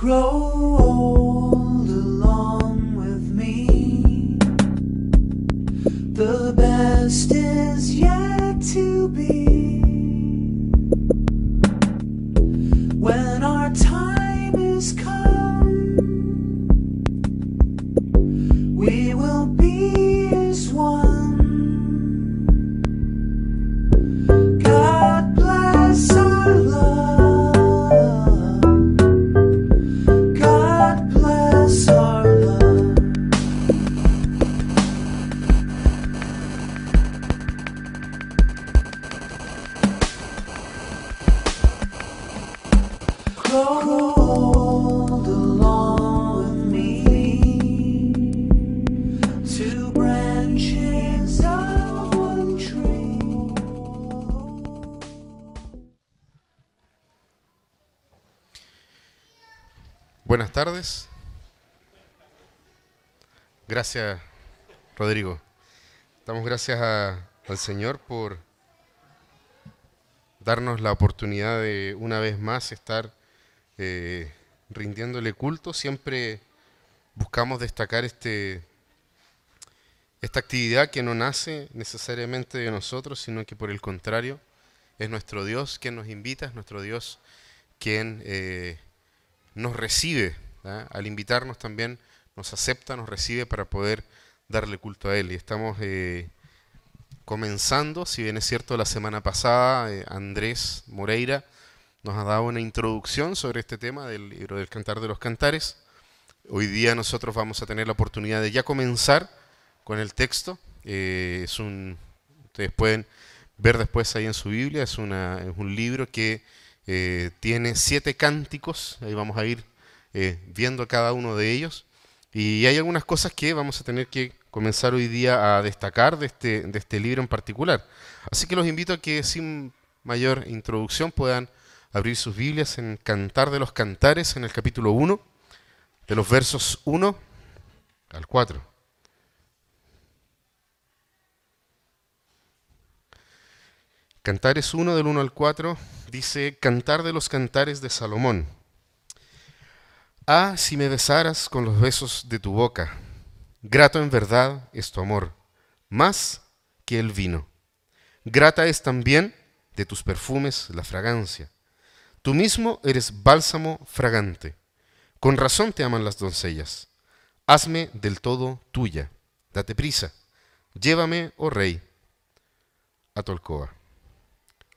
grow old along with me. The best is yet to tardes. Gracias, Rodrigo. Damos gracias al Señor por darnos la oportunidad de una vez más estar eh, rindiéndole culto. Siempre buscamos destacar este, esta actividad que no nace necesariamente de nosotros, sino que por el contrario es nuestro Dios quien nos invita, es nuestro Dios quien... eh, nos recibe, ¿ah? al invitarnos también nos acepta, nos recibe para poder darle culto a Él. Y estamos eh, comenzando, si bien es cierto, la semana pasada eh, Andrés Moreira nos ha dado una introducción sobre este tema del libro del Cantar de los Cantares. Hoy día nosotros vamos a tener la oportunidad de ya comenzar con el texto. Eh, es un, ustedes pueden ver después ahí en su Biblia, es, es un libro que tiene siete cánticos, ahí vamos a ir eh, viendo cada uno de ellos. Y hay algunas cosas que vamos a tener que comenzar hoy día a destacar de este, de este libro en particular. Así que los invito a que sin mayor introducción puedan abrir sus Biblias en Cantar de los Cantares, en el capítulo 1, de los versos 1 al 4. Cantares 1 del 1 al 4 dice, Cantar de los Cantares de Salomón. Ah, si me besaras con los besos de tu boca, grato en verdad es tu amor, más que el vino. Grata es también de tus perfumes la fragancia. Tú mismo eres bálsamo fragante. Con razón te aman las doncellas. Hazme del todo tuya. Date prisa. Llévame, oh rey, a tu alcoba.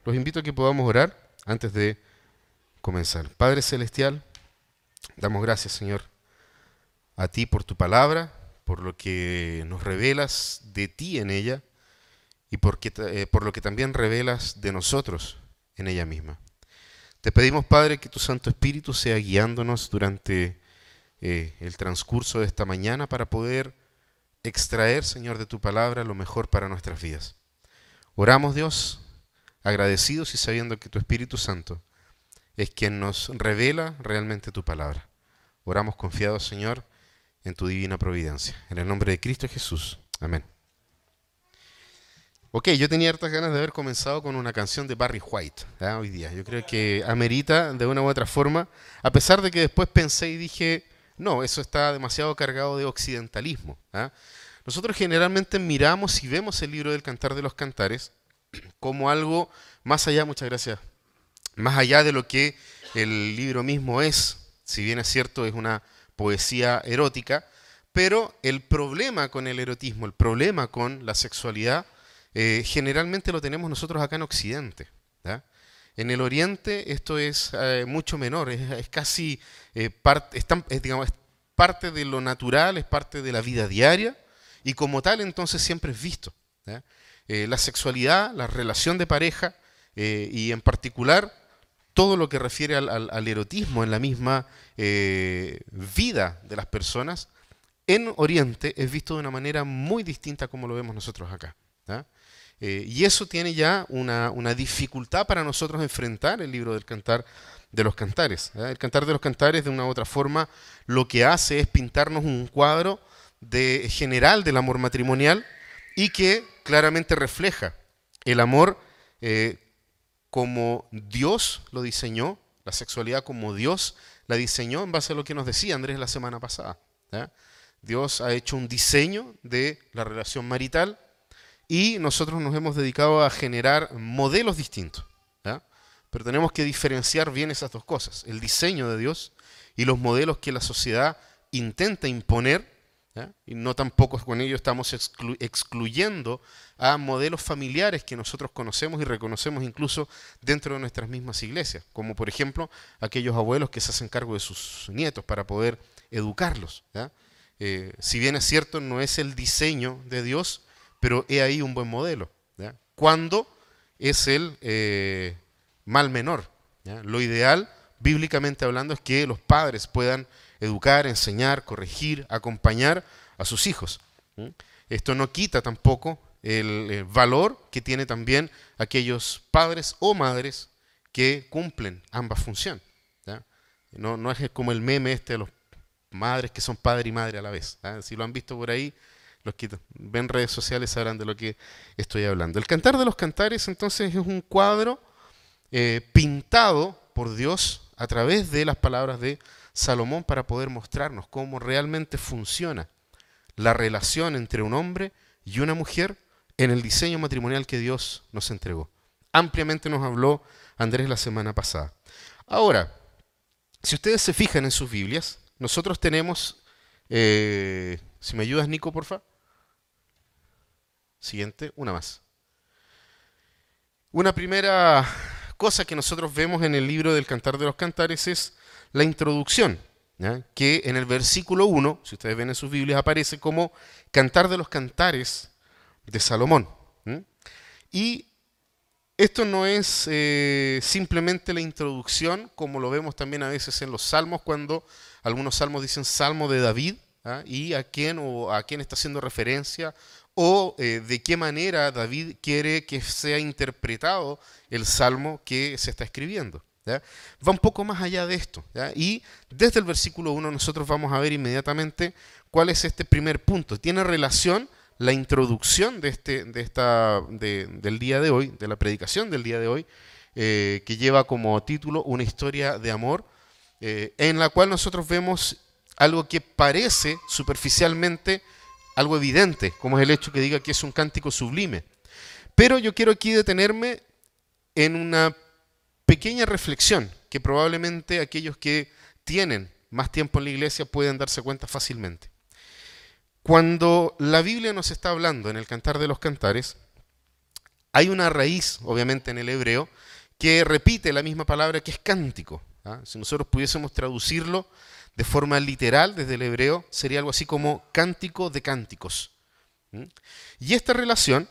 Los invito a que podamos orar antes de comenzar. Padre Celestial, damos gracias, Señor, a ti por tu palabra, por lo que nos revelas de ti en ella y porque, eh, por lo que también revelas de nosotros en ella misma. Te pedimos, Padre, que tu Santo Espíritu sea guiándonos durante eh, el transcurso de esta mañana para poder extraer, Señor, de tu palabra lo mejor para nuestras vidas. Oramos, Dios, agradecidos y sabiendo que tu Espíritu Santo es quien nos revela realmente tu palabra. Oramos confiados, Señor, en tu divina providencia. En el nombre de Cristo Jesús. Amén. Ok, yo tenía hartas ganas de haber comenzado con una canción de Barry White ¿ah? hoy día. Yo creo que amerita de una u otra forma, a pesar de que después pensé y dije, no, eso está demasiado cargado de occidentalismo. ¿ah? Nosotros generalmente miramos y vemos el libro del Cantar de los Cantares como algo más allá, muchas gracias, más allá de lo que el libro mismo es, si bien es cierto, es una poesía erótica, pero el problema con el erotismo, el problema con la sexualidad, eh, generalmente lo tenemos nosotros acá en Occidente. En el Oriente esto es eh, mucho menor, es, casi eh, digamos, parte de lo natural, es parte de la vida diaria y como tal entonces siempre es visto. la sexualidad, la relación de pareja y en particular todo lo que refiere al, erotismo en la misma eh, vida de las personas, en Oriente es visto de una manera muy distinta como lo vemos nosotros acá. Eh, y eso tiene ya una, dificultad para nosotros enfrentar el libro del cantar de los cantares. El cantar de los cantares, de una u otra forma, lo que hace es pintarnos un cuadro de, general del amor matrimonial y que claramente refleja el amor eh, como Dios lo diseñó la sexualidad como Dios la diseñó en base a lo que nos decía Andrés la semana pasada. Dios ha hecho un diseño de la relación marital y nosotros nos hemos dedicado a generar modelos distintos. Pero tenemos que diferenciar bien esas dos cosas, el diseño de Dios y los modelos que la sociedad intenta imponer, y no tampoco con ello estamos excluyendo a modelos familiares que nosotros conocemos y reconocemos incluso dentro de nuestras mismas iglesias, como por ejemplo aquellos abuelos que se hacen cargo de sus nietos para poder educarlos. Eh, si bien es cierto, no es el diseño de Dios, pero he ahí un buen modelo. Cuando es el eh, mal menor. Lo ideal, bíblicamente hablando, es que los padres puedan educar, enseñar, corregir, acompañar a sus hijos. Esto no quita tampoco el, valor que tiene también aquellos padres o madres que cumplen ambas funciones. No, no, es como el meme este de los madres que son padre y madre a la vez. Si lo han visto por ahí, los que ven redes sociales sabrán de lo que estoy hablando. El Cantar de los Cantares entonces es un cuadro eh, pintado por Dios a través de las palabras de Salomón para poder mostrarnos cómo realmente funciona la relación entre un hombre y una mujer en el diseño matrimonial que Dios nos entregó. Ampliamente nos habló Andrés la semana pasada. Ahora, si ustedes se fijan en sus Biblias, nosotros tenemos, eh, si me ayudas Nico, por favor. Siguiente, una más. Una primera cosa que nosotros vemos en el libro del Cantar de los Cantares es la introducción, que en el versículo 1, si ustedes ven en sus Biblias, aparece como Cantar de los Cantares de Salomón. Y esto no es eh, simplemente la introducción, como lo vemos también a veces en los salmos, cuando algunos salmos dicen Salmo de David, ¿ah? y a quién o a quién está haciendo referencia, o eh, de qué manera David quiere que sea interpretado el salmo que se está escribiendo. Va un poco más allá de esto. Y desde el versículo 1 nosotros vamos a ver inmediatamente cuál es este primer punto. Tiene relación la introducción de este, de esta, del día de hoy, de la predicación del día de hoy, eh, que lleva como título Una historia de amor, eh, en la cual nosotros vemos algo que parece superficialmente algo evidente, como es el hecho que diga que es un cántico sublime. Pero yo quiero aquí detenerme en una pequeña reflexión que probablemente aquellos que tienen más tiempo en la iglesia pueden darse cuenta fácilmente. Cuando la Biblia nos está hablando en el Cantar de los Cantares, hay una raíz, obviamente en el hebreo, que repite la misma palabra que es cántico. ¿ah? Si nosotros pudiésemos traducirlo de forma literal desde el hebreo, sería algo así como cántico de cánticos. Y esta relación,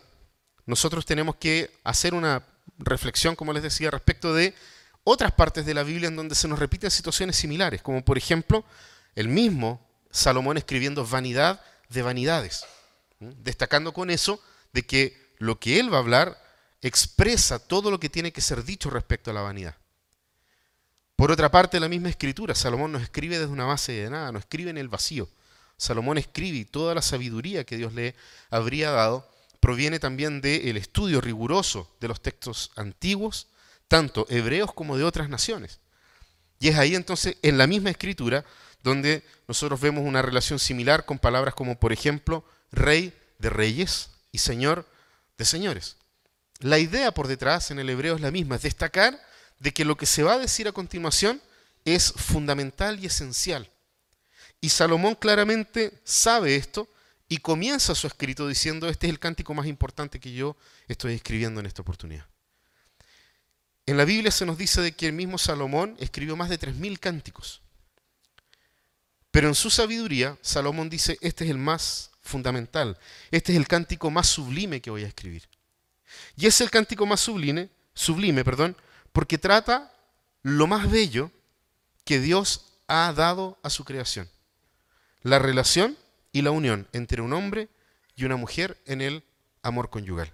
nosotros tenemos que hacer una reflexión, como les decía, respecto de otras partes de la Biblia en donde se nos repiten situaciones similares, como por ejemplo el mismo Salomón escribiendo vanidad de vanidades, destacando con eso de que lo que él va a hablar expresa todo lo que tiene que ser dicho respecto a la vanidad. Por otra parte, la misma escritura, Salomón no escribe desde una base de nada, no escribe en el vacío. Salomón escribe toda la sabiduría que Dios le habría dado proviene también del estudio riguroso de los textos antiguos, tanto hebreos como de otras naciones. Y es ahí entonces, en la misma escritura, donde nosotros vemos una relación similar con palabras como, por ejemplo, rey de reyes y señor de señores. La idea por detrás en el hebreo es la misma, es destacar de que lo que se va a decir a continuación es fundamental y esencial. Y Salomón claramente sabe esto y comienza su escrito diciendo, este es el cántico más importante que yo estoy escribiendo en esta oportunidad. En la Biblia se nos dice de que el mismo Salomón escribió más de 3.000 cánticos. Pero en su sabiduría, Salomón dice, este es el más fundamental, este es el cántico más sublime que voy a escribir. Y es el cántico más sublime, sublime, perdón, porque trata lo más bello que Dios ha dado a su creación. La relación y la unión entre un hombre y una mujer en el amor conyugal.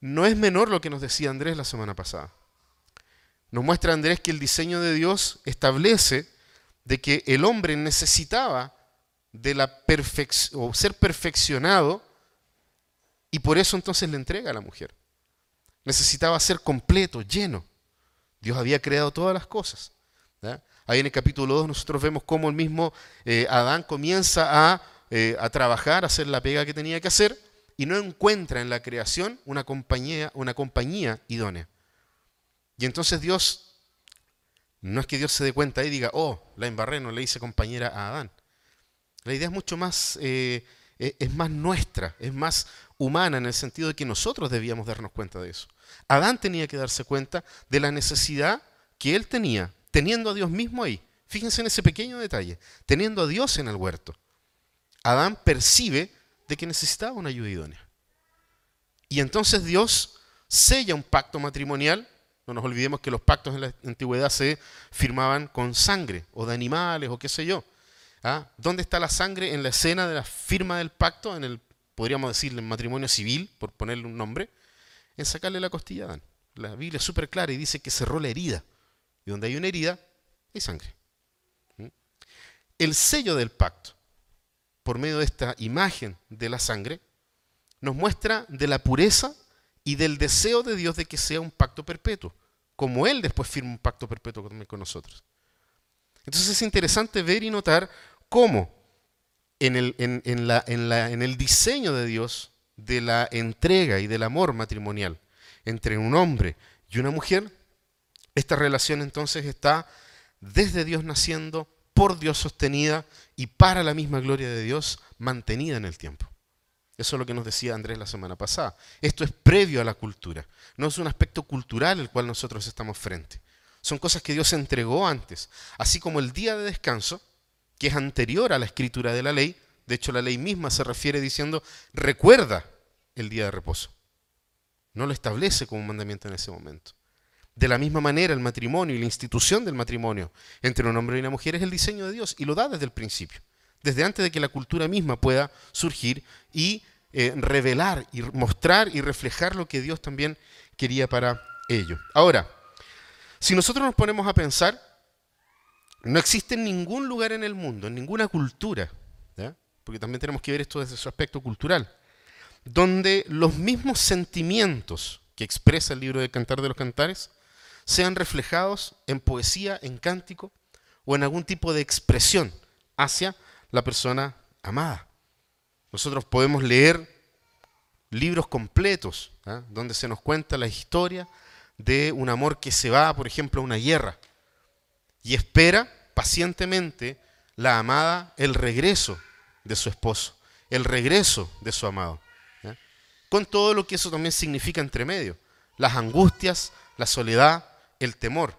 No es menor lo que nos decía Andrés la semana pasada. Nos muestra Andrés que el diseño de Dios establece de que el hombre necesitaba de la o ser perfeccionado y por eso entonces le entrega a la mujer. Necesitaba ser completo, lleno. Dios había creado todas las cosas. Ahí en el capítulo 2 nosotros vemos cómo el mismo eh, Adán comienza a, eh, a, trabajar, a hacer la pega que tenía que hacer y no encuentra en la creación una compañía, una compañía idónea. Y entonces Dios, no es que Dios se dé cuenta y diga, oh, la embarré, no le hice compañera a Adán. La idea es mucho más, eh, es más nuestra, es más humana en el sentido de que nosotros debíamos darnos cuenta de eso. Adán tenía que darse cuenta de la necesidad que él tenía, teniendo a Dios mismo ahí. Fíjense en ese pequeño detalle, teniendo a Dios en el huerto. Adán percibe de que necesitaba una ayuda idónea. Y entonces Dios sella un pacto matrimonial. No nos olvidemos que los pactos en la antigüedad se firmaban con sangre o de animales o qué sé yo. ¿Ah? ¿Dónde está la sangre en la escena de la firma del pacto? En el, podríamos decirle, en matrimonio civil, por ponerle un nombre en sacarle la costilla a Adán. La Biblia es súper clara y dice que cerró la herida. Y donde hay una herida, hay sangre. ¿Mm? El sello del pacto, por medio de esta imagen de la sangre, nos muestra de la pureza y del deseo de Dios de que sea un pacto perpetuo, como Él después firma un pacto perpetuo con nosotros. Entonces es interesante ver y notar cómo en el, en el diseño de Dios de la entrega y del amor matrimonial entre un hombre y una mujer, esta relación entonces está desde Dios naciendo, por Dios sostenida y para la misma gloria de Dios mantenida en el tiempo. Eso es lo que nos decía Andrés la semana pasada. Esto es previo a la cultura. No es un aspecto cultural el cual nosotros estamos frente. Son cosas que Dios entregó antes. Así como el día de descanso, que es anterior a la escritura de la ley, de hecho, la ley misma se refiere diciendo, recuerda el día de reposo. No lo establece como un mandamiento en ese momento. De la misma manera, el matrimonio y la institución del matrimonio entre un hombre y una mujer es el diseño de Dios y lo da desde el principio, desde antes de que la cultura misma pueda surgir y eh, revelar y mostrar y reflejar lo que Dios también quería para ello. Ahora, si nosotros nos ponemos a pensar, no existe en ningún lugar en el mundo, en ninguna cultura, porque también tenemos que ver esto desde su aspecto cultural, donde los mismos sentimientos que expresa el libro de Cantar de los Cantares sean reflejados en poesía, en cántico o en algún tipo de expresión hacia la persona amada. Nosotros podemos leer libros completos ¿ah? donde se nos cuenta la historia de un amor que se va, por ejemplo, a una guerra y espera pacientemente la amada el regreso de su esposo, el regreso de su amado, con todo lo que eso también significa entre medio, las angustias, la soledad, el temor.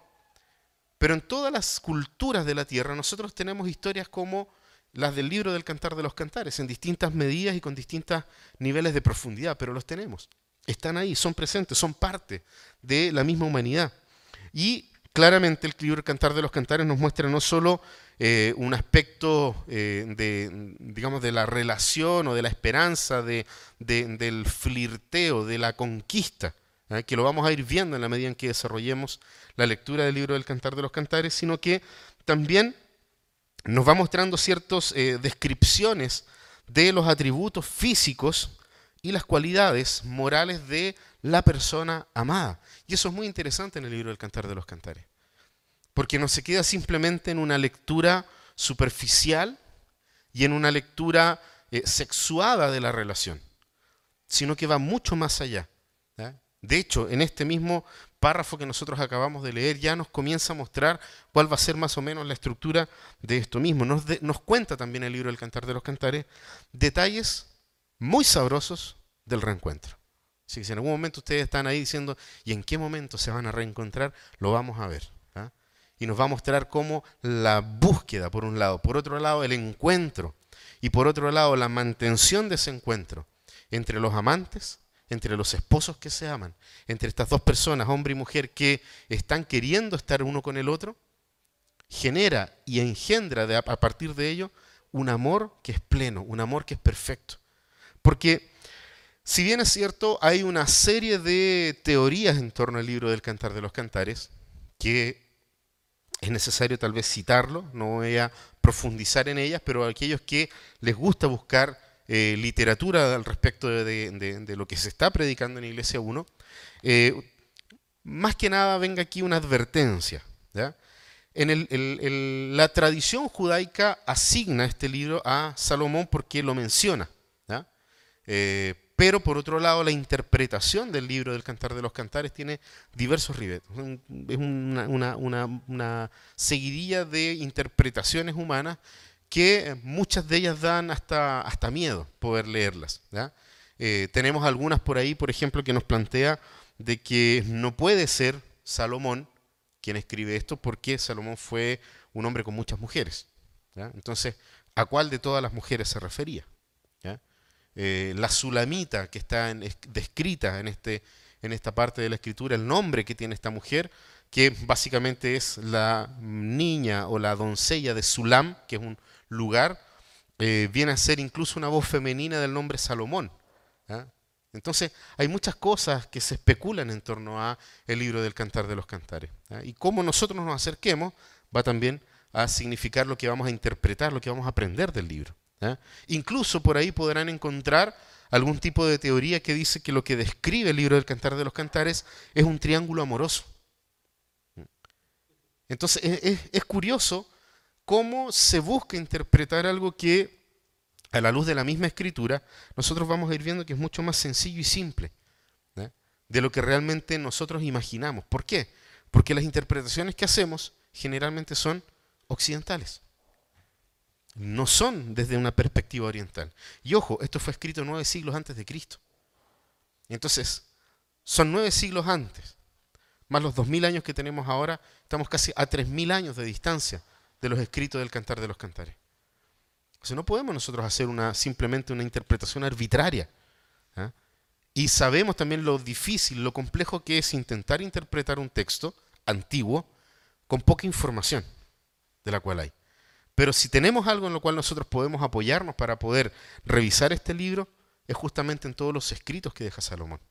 Pero en todas las culturas de la tierra nosotros tenemos historias como las del libro del Cantar de los Cantares, en distintas medidas y con distintos niveles de profundidad, pero los tenemos. Están ahí, son presentes, son parte de la misma humanidad. Y claramente el libro del Cantar de los Cantares nos muestra no solo eh, un aspecto eh, de, digamos, de la relación o de la esperanza, de, del flirteo, de la conquista, ¿eh? que lo vamos a ir viendo en la medida en que desarrollemos la lectura del libro del Cantar de los Cantares, sino que también nos va mostrando ciertas descripciones de los atributos físicos y las cualidades morales de la persona amada. Y eso es muy interesante en el libro del Cantar de los Cantares porque no se queda simplemente en una lectura superficial y en una lectura eh, sexuada de la relación, sino que va mucho más allá. De hecho, en este mismo párrafo que nosotros acabamos de leer ya nos comienza a mostrar cuál va a ser más o menos la estructura de esto mismo. Nos, nos cuenta también el libro del Cantar de los Cantares detalles muy sabrosos del reencuentro. Así que si en algún momento ustedes están ahí diciendo, ¿y en qué momento se van a reencontrar? Lo vamos a ver y nos va a mostrar cómo la búsqueda, por un lado, por otro lado, el encuentro y por otro lado, la mantención de ese encuentro entre los amantes, entre los esposos que se aman, entre estas dos personas, hombre y mujer, que están queriendo estar uno con el otro, genera y engendra a partir de ello un amor que es pleno, un amor que es perfecto. Porque si bien es cierto, hay una serie de teorías en torno al libro del Cantar de los Cantares, que es necesario tal vez citarlo, no voy a profundizar en ellas, pero aquellos que les gusta buscar eh, literatura al respecto de, lo que se está predicando en Iglesia 1, eh, más que nada venga aquí una advertencia. En la tradición judaica asigna este libro a Salomón porque lo menciona. Eh, pero por otro lado, la interpretación del libro del Cantar de los Cantares tiene diversos ribetes. Es una, seguidilla de interpretaciones humanas que muchas de ellas dan hasta, hasta miedo poder leerlas. Eh, tenemos algunas por ahí, por ejemplo, que nos plantea de que no puede ser Salomón quien escribe esto porque Salomón fue un hombre con muchas mujeres. Entonces, ¿a cuál de todas las mujeres se refería? Eh, la Sulamita que está descrita en, este, en esta parte de la escritura, el nombre que tiene esta mujer, que básicamente es la niña o la doncella de Sulam, que es un lugar, eh, viene a ser incluso una voz femenina del nombre Salomón. Entonces hay muchas cosas que se especulan en torno a el libro del Cantar de los Cantares. Y cómo nosotros nos acerquemos va también a significar lo que vamos a interpretar, lo que vamos a aprender del libro. Incluso por ahí podrán encontrar algún tipo de teoría que dice que lo que describe el libro del Cantar de los Cantares es un triángulo amoroso. Entonces es, curioso cómo se busca interpretar algo que a la luz de la misma escritura, nosotros vamos a ir viendo que es mucho más sencillo y simple de lo que realmente nosotros imaginamos. ¿Por qué? Porque las interpretaciones que hacemos generalmente son occidentales no son desde una perspectiva oriental. Y ojo, esto fue escrito nueve siglos antes de Cristo. Entonces, son nueve siglos antes, más los dos mil años que tenemos ahora, estamos casi a tres mil años de distancia de los escritos del Cantar de los Cantares. O sea, no podemos nosotros hacer una, simplemente una interpretación arbitraria. ¿ah? Y sabemos también lo difícil, lo complejo que es intentar interpretar un texto antiguo con poca información de la cual hay. Pero si tenemos algo en lo cual nosotros podemos apoyarnos para poder revisar este libro, es justamente en todos los escritos que deja Salomón.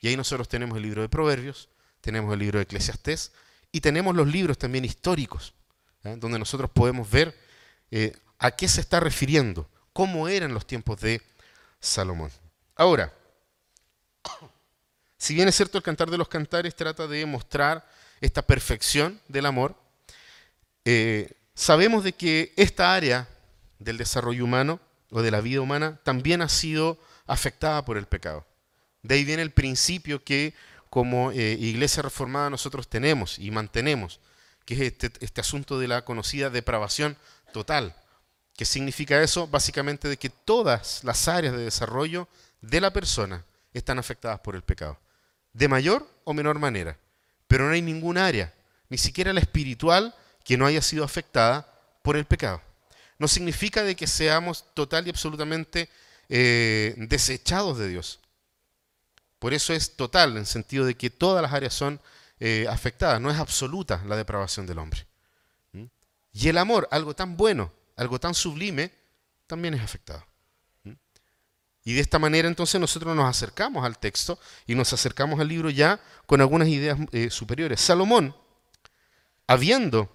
Y ahí nosotros tenemos el libro de Proverbios, tenemos el libro de Eclesiastés y tenemos los libros también históricos, donde nosotros podemos ver eh, a qué se está refiriendo, cómo eran los tiempos de Salomón. Ahora, si bien es cierto el cantar de los cantares trata de mostrar esta perfección del amor, eh, Sabemos de que esta área del desarrollo humano o de la vida humana también ha sido afectada por el pecado. De ahí viene el principio que como eh, iglesia reformada nosotros tenemos y mantenemos, que es este, este asunto de la conocida depravación total. ¿Qué significa eso? Básicamente de que todas las áreas de desarrollo de la persona están afectadas por el pecado, de mayor o menor manera. Pero no hay ningún área, ni siquiera la espiritual, que no haya sido afectada por el pecado. No significa de que seamos total y absolutamente eh, desechados de Dios. Por eso es total, en el sentido de que todas las áreas son eh, afectadas, no es absoluta la depravación del hombre. Y el amor, algo tan bueno, algo tan sublime, también es afectado. Y de esta manera entonces nosotros nos acercamos al texto y nos acercamos al libro ya con algunas ideas eh, superiores. Salomón, habiendo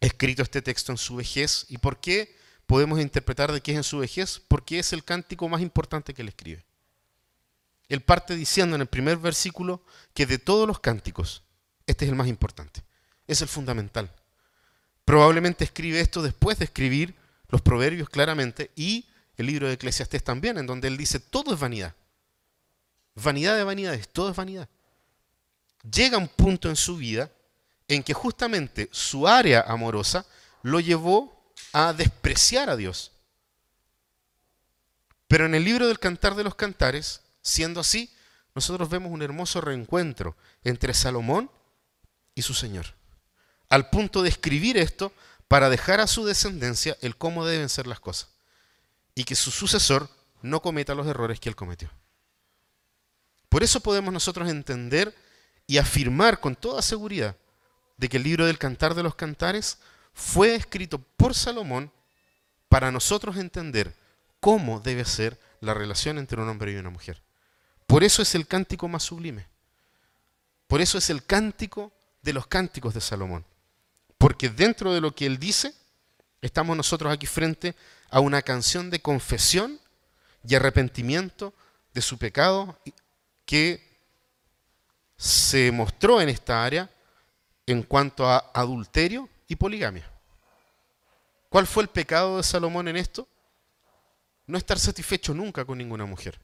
escrito este texto en su vejez. ¿Y por qué podemos interpretar de que es en su vejez? Porque es el cántico más importante que él escribe. Él parte diciendo en el primer versículo que de todos los cánticos, este es el más importante, es el fundamental. Probablemente escribe esto después de escribir los proverbios claramente y el libro de Eclesiastés también, en donde él dice todo es vanidad. Vanidad de vanidades, todo es vanidad. Llega un punto en su vida en que justamente su área amorosa lo llevó a despreciar a Dios. Pero en el libro del Cantar de los Cantares, siendo así, nosotros vemos un hermoso reencuentro entre Salomón y su Señor, al punto de escribir esto para dejar a su descendencia el cómo deben ser las cosas y que su sucesor no cometa los errores que él cometió. Por eso podemos nosotros entender y afirmar con toda seguridad de que el libro del Cantar de los Cantares fue escrito por Salomón para nosotros entender cómo debe ser la relación entre un hombre y una mujer. Por eso es el cántico más sublime. Por eso es el cántico de los cánticos de Salomón. Porque dentro de lo que él dice, estamos nosotros aquí frente a una canción de confesión y arrepentimiento de su pecado que se mostró en esta área en cuanto a adulterio y poligamia. ¿Cuál fue el pecado de Salomón en esto? No estar satisfecho nunca con ninguna mujer.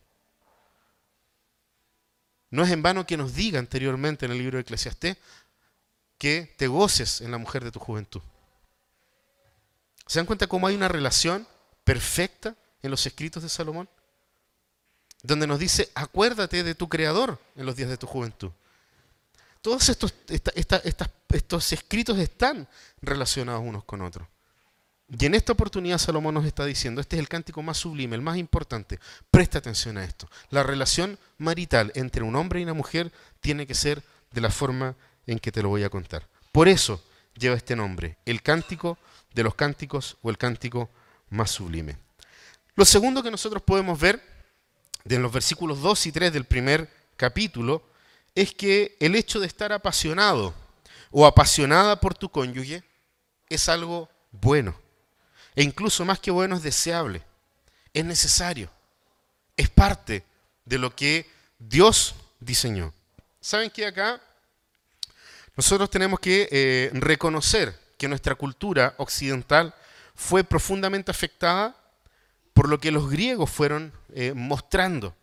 No es en vano que nos diga anteriormente en el libro de Eclesiastés que te goces en la mujer de tu juventud. ¿Se dan cuenta cómo hay una relación perfecta en los escritos de Salomón? Donde nos dice, acuérdate de tu creador en los días de tu juventud. Todos estos, estos escritos están relacionados unos con otros. Y en esta oportunidad Salomón nos está diciendo, este es el cántico más sublime, el más importante. Presta atención a esto. La relación marital entre un hombre y una mujer tiene que ser de la forma en que te lo voy a contar. Por eso lleva este nombre, el cántico de los cánticos o el cántico más sublime. Lo segundo que nosotros podemos ver en los versículos 2 y 3 del primer capítulo es que el hecho de estar apasionado o apasionada por tu cónyuge es algo bueno. E incluso más que bueno es deseable, es necesario, es parte de lo que Dios diseñó. ¿Saben que acá nosotros tenemos que eh, reconocer que nuestra cultura occidental fue profundamente afectada por lo que los griegos fueron eh, mostrando,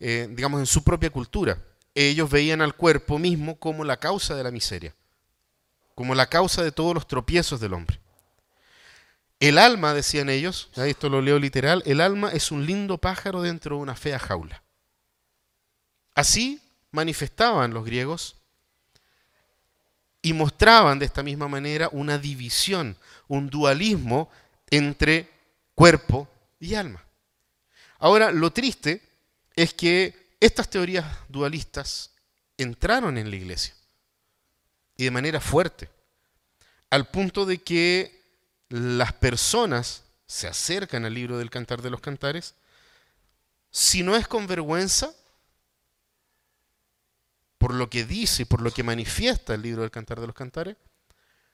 eh, digamos, en su propia cultura. Ellos veían al cuerpo mismo como la causa de la miseria, como la causa de todos los tropiezos del hombre. El alma, decían ellos, esto lo leo literal, el alma es un lindo pájaro dentro de una fea jaula. Así manifestaban los griegos y mostraban de esta misma manera una división, un dualismo entre cuerpo y alma. Ahora, lo triste es que estas teorías dualistas entraron en la iglesia y de manera fuerte, al punto de que las personas se acercan al libro del Cantar de los Cantares, si no es con vergüenza, por lo que dice y por lo que manifiesta el libro del Cantar de los Cantares,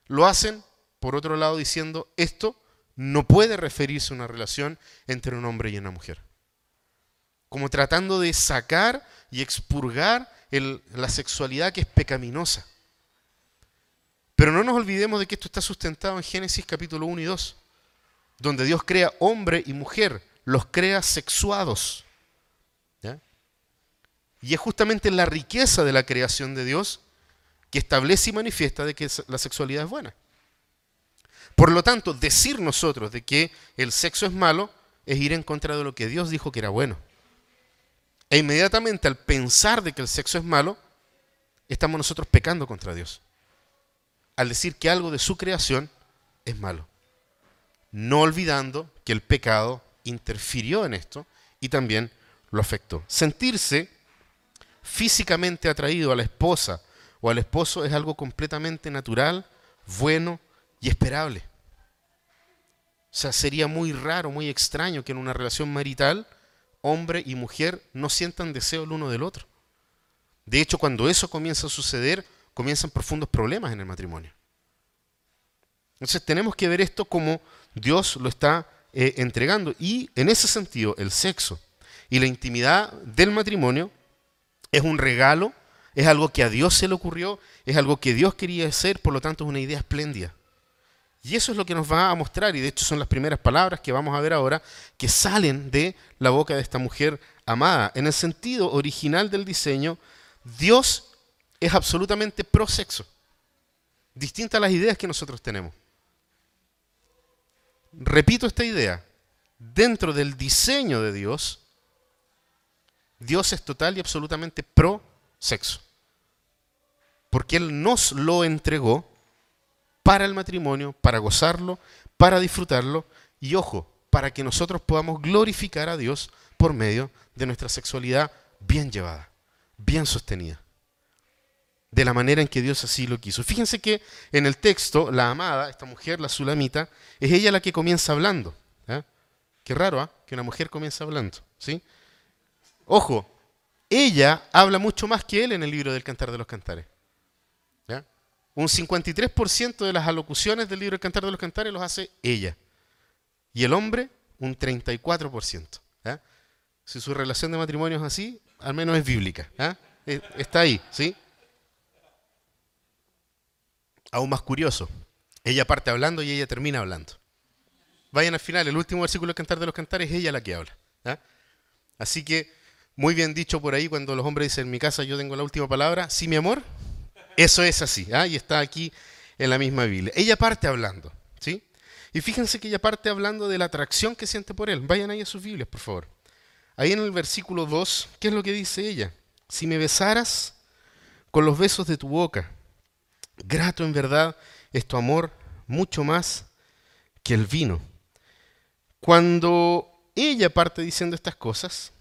lo hacen, por otro lado, diciendo, esto no puede referirse a una relación entre un hombre y una mujer. Como tratando de sacar y expurgar la sexualidad que es pecaminosa. Pero no nos olvidemos de que esto está sustentado en Génesis capítulo 1 y 2, donde Dios crea hombre y mujer, los crea sexuados. Y es justamente la riqueza de la creación de Dios que establece y manifiesta de que la sexualidad es buena. Por lo tanto, decir nosotros de que el sexo es malo es ir en contra de lo que Dios dijo que era bueno. E inmediatamente al pensar de que el sexo es malo, estamos nosotros pecando contra Dios al decir que algo de su creación es malo. No olvidando que el pecado interfirió en esto y también lo afectó. Sentirse físicamente atraído a la esposa o al esposo es algo completamente natural, bueno y esperable. O sea, sería muy raro, muy extraño que en una relación marital hombre y mujer no sientan deseo el uno del otro. De hecho, cuando eso comienza a suceder, comienzan profundos problemas en el matrimonio. Entonces tenemos que ver esto como Dios lo está eh, entregando. Y en ese sentido, el sexo y la intimidad del matrimonio es un regalo, es algo que a Dios se le ocurrió, es algo que Dios quería hacer, por lo tanto es una idea espléndida. Y eso es lo que nos va a mostrar, y de hecho son las primeras palabras que vamos a ver ahora, que salen de la boca de esta mujer amada. En el sentido original del diseño, Dios es absolutamente pro sexo, distinta a las ideas que nosotros tenemos. Repito esta idea, dentro del diseño de Dios, Dios es total y absolutamente pro sexo, porque Él nos lo entregó para el matrimonio, para gozarlo, para disfrutarlo y ojo, para que nosotros podamos glorificar a Dios por medio de nuestra sexualidad bien llevada, bien sostenida de la manera en que Dios así lo quiso. Fíjense que en el texto, la amada, esta mujer, la sulamita, es ella la que comienza hablando. ¿eh? Qué raro, ¿ah? Que una mujer comienza hablando. ¿sí? Ojo, ella habla mucho más que él en el libro del Cantar de los Cantares. Un 53% de las alocuciones del libro del Cantar de los Cantares los hace ella. Y el hombre, un 34%. Si su relación de matrimonio es así, al menos es bíblica. Eh, Está ahí, ¿sí? Aún más curioso. Ella parte hablando y ella termina hablando. Vayan al final, el último versículo del Cantar de los Cantares es ella la que habla. Así que, muy bien dicho por ahí cuando los hombres dicen en mi casa yo tengo la última palabra. Sí, mi amor. Eso es así. ¿ah? Y está aquí en la misma Biblia. Ella parte hablando. ¿sí? Y fíjense que ella parte hablando de la atracción que siente por él. Vayan ahí a sus Biblias, por favor. Ahí en el versículo 2, ¿qué es lo que dice ella? Si me besaras con los besos de tu boca, grato en verdad es tu amor mucho más que el vino. Cuando ella parte diciendo estas cosas,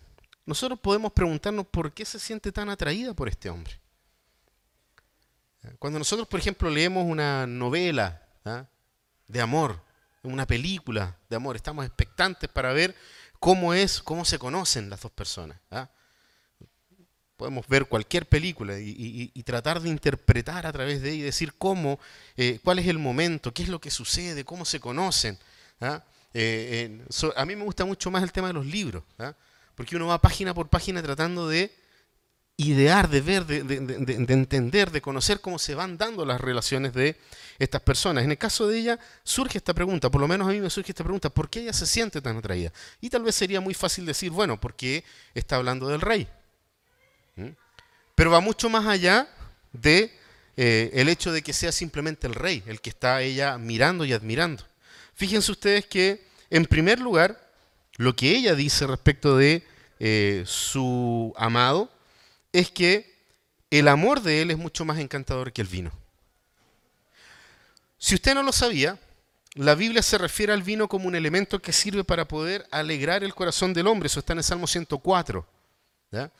nosotros podemos preguntarnos por qué se siente tan atraída por este hombre. Cuando nosotros, por ejemplo, leemos una novela ¿ah? de amor, una película de amor, estamos expectantes para ver cómo es, cómo se conocen las dos personas. ¿ah? Podemos ver cualquier película y, tratar de interpretar a través de ella y decir cómo, eh, cuál es el momento, qué es lo que sucede, cómo se conocen. ¿ah? Eh, eh, a mí me gusta mucho más el tema de los libros, ¿ah? porque uno va página por página tratando de idear, de ver, de- de- de- de entender, de conocer cómo se van dando las relaciones de estas personas. En el caso de ella surge esta pregunta, por lo menos a mí me surge esta pregunta, ¿por qué ella se siente tan atraída? Y tal vez sería muy fácil decir, bueno, porque está hablando del rey. ¿Mm? Pero va mucho más allá de eh, el hecho de que sea simplemente el rey, el que está ella mirando y admirando. Fíjense ustedes que, en primer lugar, lo que ella dice respecto de eh, su amado es que el amor de él es mucho más encantador que el vino. Si usted no lo sabía, la Biblia se refiere al vino como un elemento que sirve para poder alegrar el corazón del hombre. Eso está en el Salmo 104. ¿ya?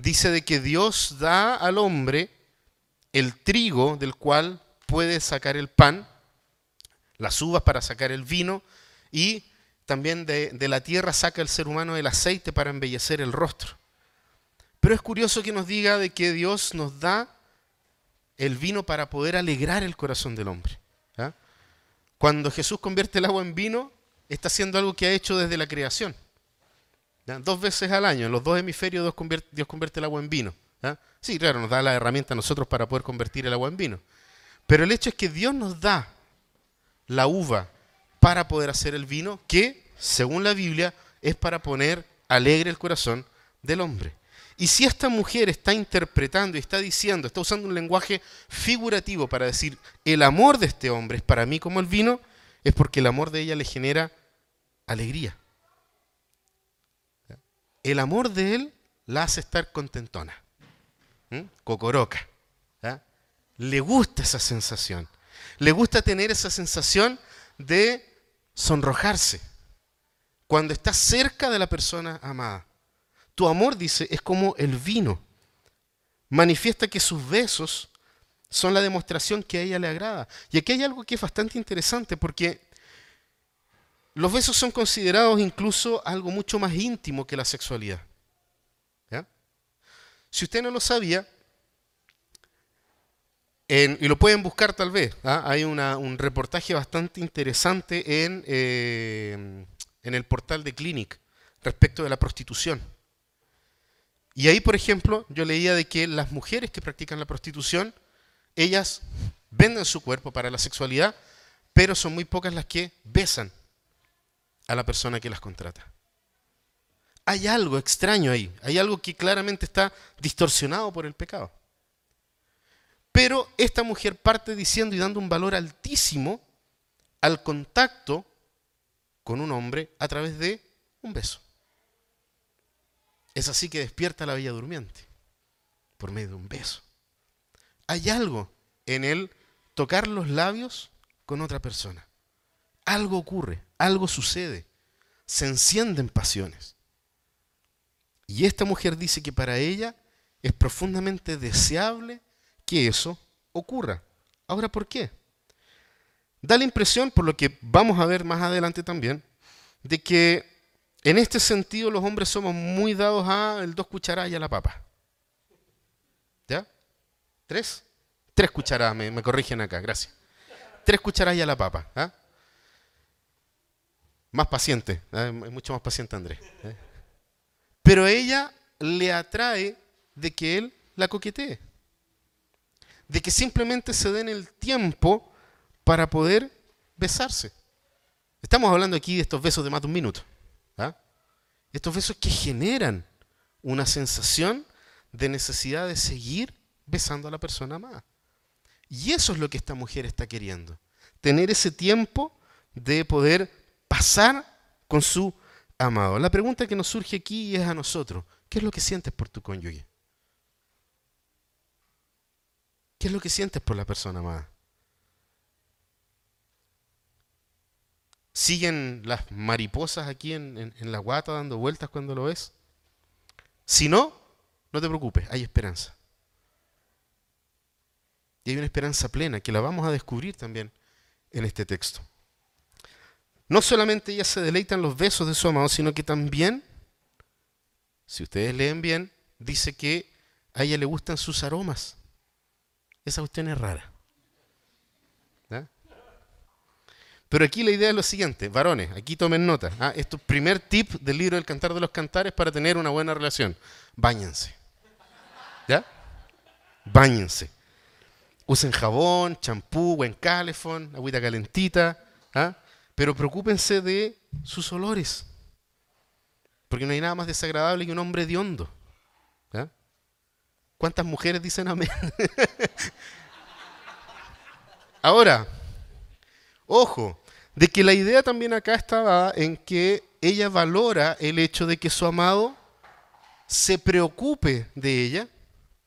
Dice de que Dios da al hombre el trigo del cual puede sacar el pan, las uvas para sacar el vino y también de, de la tierra saca el ser humano el aceite para embellecer el rostro. Pero es curioso que nos diga de que Dios nos da el vino para poder alegrar el corazón del hombre. ¿ah? Cuando Jesús convierte el agua en vino, está haciendo algo que ha hecho desde la creación. Dos veces al año, en los dos hemisferios Dios convierte, el agua en vino. Sí, claro, nos da la herramienta a nosotros para poder convertir el agua en vino. Pero el hecho es que Dios nos da la uva para poder hacer el vino, que, según la Biblia, es para poner alegre el corazón del hombre. Y si esta mujer está interpretando y está diciendo, está usando un lenguaje figurativo para decir, el amor de este hombre es para mí como el vino, es porque el amor de ella le genera alegría. El amor de él la hace estar contentona, cocoroca. Le gusta esa sensación. Le gusta tener esa sensación de sonrojarse cuando está cerca de la persona amada. Tu amor, dice, es como el vino. Manifiesta que sus besos son la demostración que a ella le agrada. Y aquí hay algo que es bastante interesante porque los besos son considerados incluso algo mucho más íntimo que la sexualidad. Si usted no lo sabía, y lo pueden buscar tal vez, ¿ah? hay un reportaje bastante interesante en, eh, en el portal de Clinic respecto de la prostitución. Y ahí, por ejemplo, yo leía de que las mujeres que practican la prostitución, ellas venden su cuerpo para la sexualidad, pero son muy pocas las que besan a la persona que las contrata. Hay algo extraño ahí, hay algo que claramente está distorsionado por el pecado. Pero esta mujer parte diciendo y dando un valor altísimo al contacto con un hombre a través de un beso. Es así que despierta a la bella durmiente, por medio de un beso. Hay algo en el tocar los labios con otra persona. Algo ocurre, algo sucede, se encienden pasiones. Y esta mujer dice que para ella es profundamente deseable que eso ocurra. Ahora, ¿por qué? Da la impresión, por lo que vamos a ver más adelante también, de que en este sentido los hombres somos muy dados a el dos cucharadas y a la papa. ¿Ya? ¿Tres? Tres cucharadas, me, me corrigen acá, gracias. Tres cucharadas y a la papa. ¿ah? Más paciente, ¿ah? es mucho más paciente Andrés. ¿eh? Pero ella le atrae de que él la coquetee. De que simplemente se den el tiempo para poder besarse. Estamos hablando aquí de estos besos de más de un minuto. ¿ah? Estos besos que generan una sensación de necesidad de seguir besando a la persona amada. Y eso es lo que esta mujer está queriendo. Tener ese tiempo de poder pasar con su amado. La pregunta que nos surge aquí es a nosotros. ¿Qué es lo que sientes por tu cónyuge? ¿Qué es lo que sientes por la persona amada? ¿Siguen las mariposas aquí en, la guata dando vueltas cuando lo ves? Si no, no te preocupes, hay esperanza. Y hay una esperanza plena que la vamos a descubrir también en este texto. No solamente ella se deleita en los besos de su amado, sino que también, si ustedes leen bien, dice que a ella le gustan sus aromas. Esa cuestión es rara. Pero aquí la idea es lo siguiente, varones, aquí tomen nota. ¿ah? Esto es primer tip del libro del Cantar de los Cantares para tener una buena relación. Báñense. ¿Ya? Báñense. Usen jabón, champú, buen calefón, agüita calentita. ¿ah? Pero preocúpense de sus olores. Porque no hay nada más desagradable que un hombre de hondo. ¿Cuántas mujeres dicen amén? Ahora, ojo, de que la idea también acá estaba en que ella valora el hecho de que su amado se preocupe de ella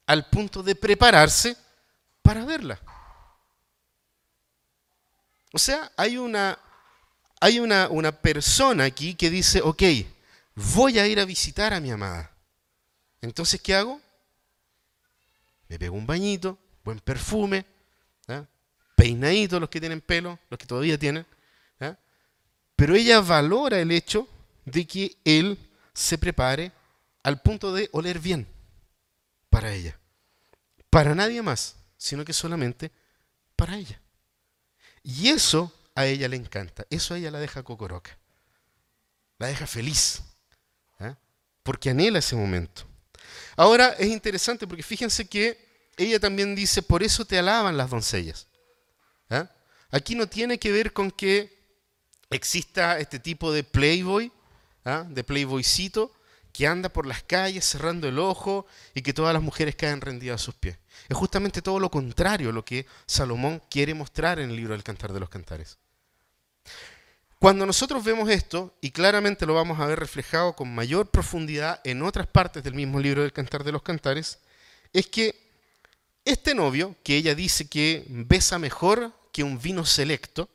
al punto de prepararse para verla. O sea, hay una hay una, una persona aquí que dice, ok, voy a ir a visitar a mi amada. Entonces, ¿qué hago? Me pego un bañito, buen perfume, ¿ah? peinadito los que tienen pelo, los que todavía tienen. Pero ella valora el hecho de que él se prepare al punto de oler bien para ella. Para nadie más, sino que solamente para ella. Y eso a ella le encanta. Eso a ella la deja cocoroca. La deja feliz. ¿eh? Porque anhela ese momento. Ahora es interesante porque fíjense que ella también dice, por eso te alaban las doncellas. ¿eh? Aquí no tiene que ver con que exista este tipo de playboy, ¿eh? de playboycito, que anda por las calles cerrando el ojo y que todas las mujeres caen rendidas a sus pies. Es justamente todo lo contrario lo que Salomón quiere mostrar en el libro del Cantar de los Cantares. Cuando nosotros vemos esto, y claramente lo vamos a ver reflejado con mayor profundidad en otras partes del mismo libro del Cantar de los Cantares, es que este novio, que ella dice que besa mejor que un vino selecto,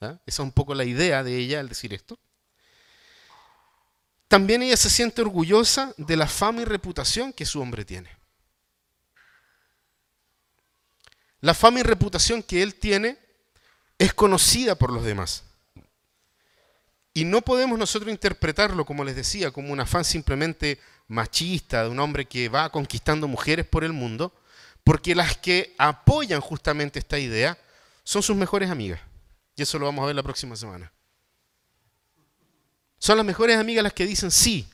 ¿ah? esa es un poco la idea de ella al decir esto, también ella se siente orgullosa de la fama y reputación que su hombre tiene. La fama y reputación que él tiene es conocida por los demás. Y no podemos nosotros interpretarlo, como les decía, como un afán simplemente machista de un hombre que va conquistando mujeres por el mundo, porque las que apoyan justamente esta idea son sus mejores amigas. Y eso lo vamos a ver la próxima semana. Son las mejores amigas las que dicen, sí,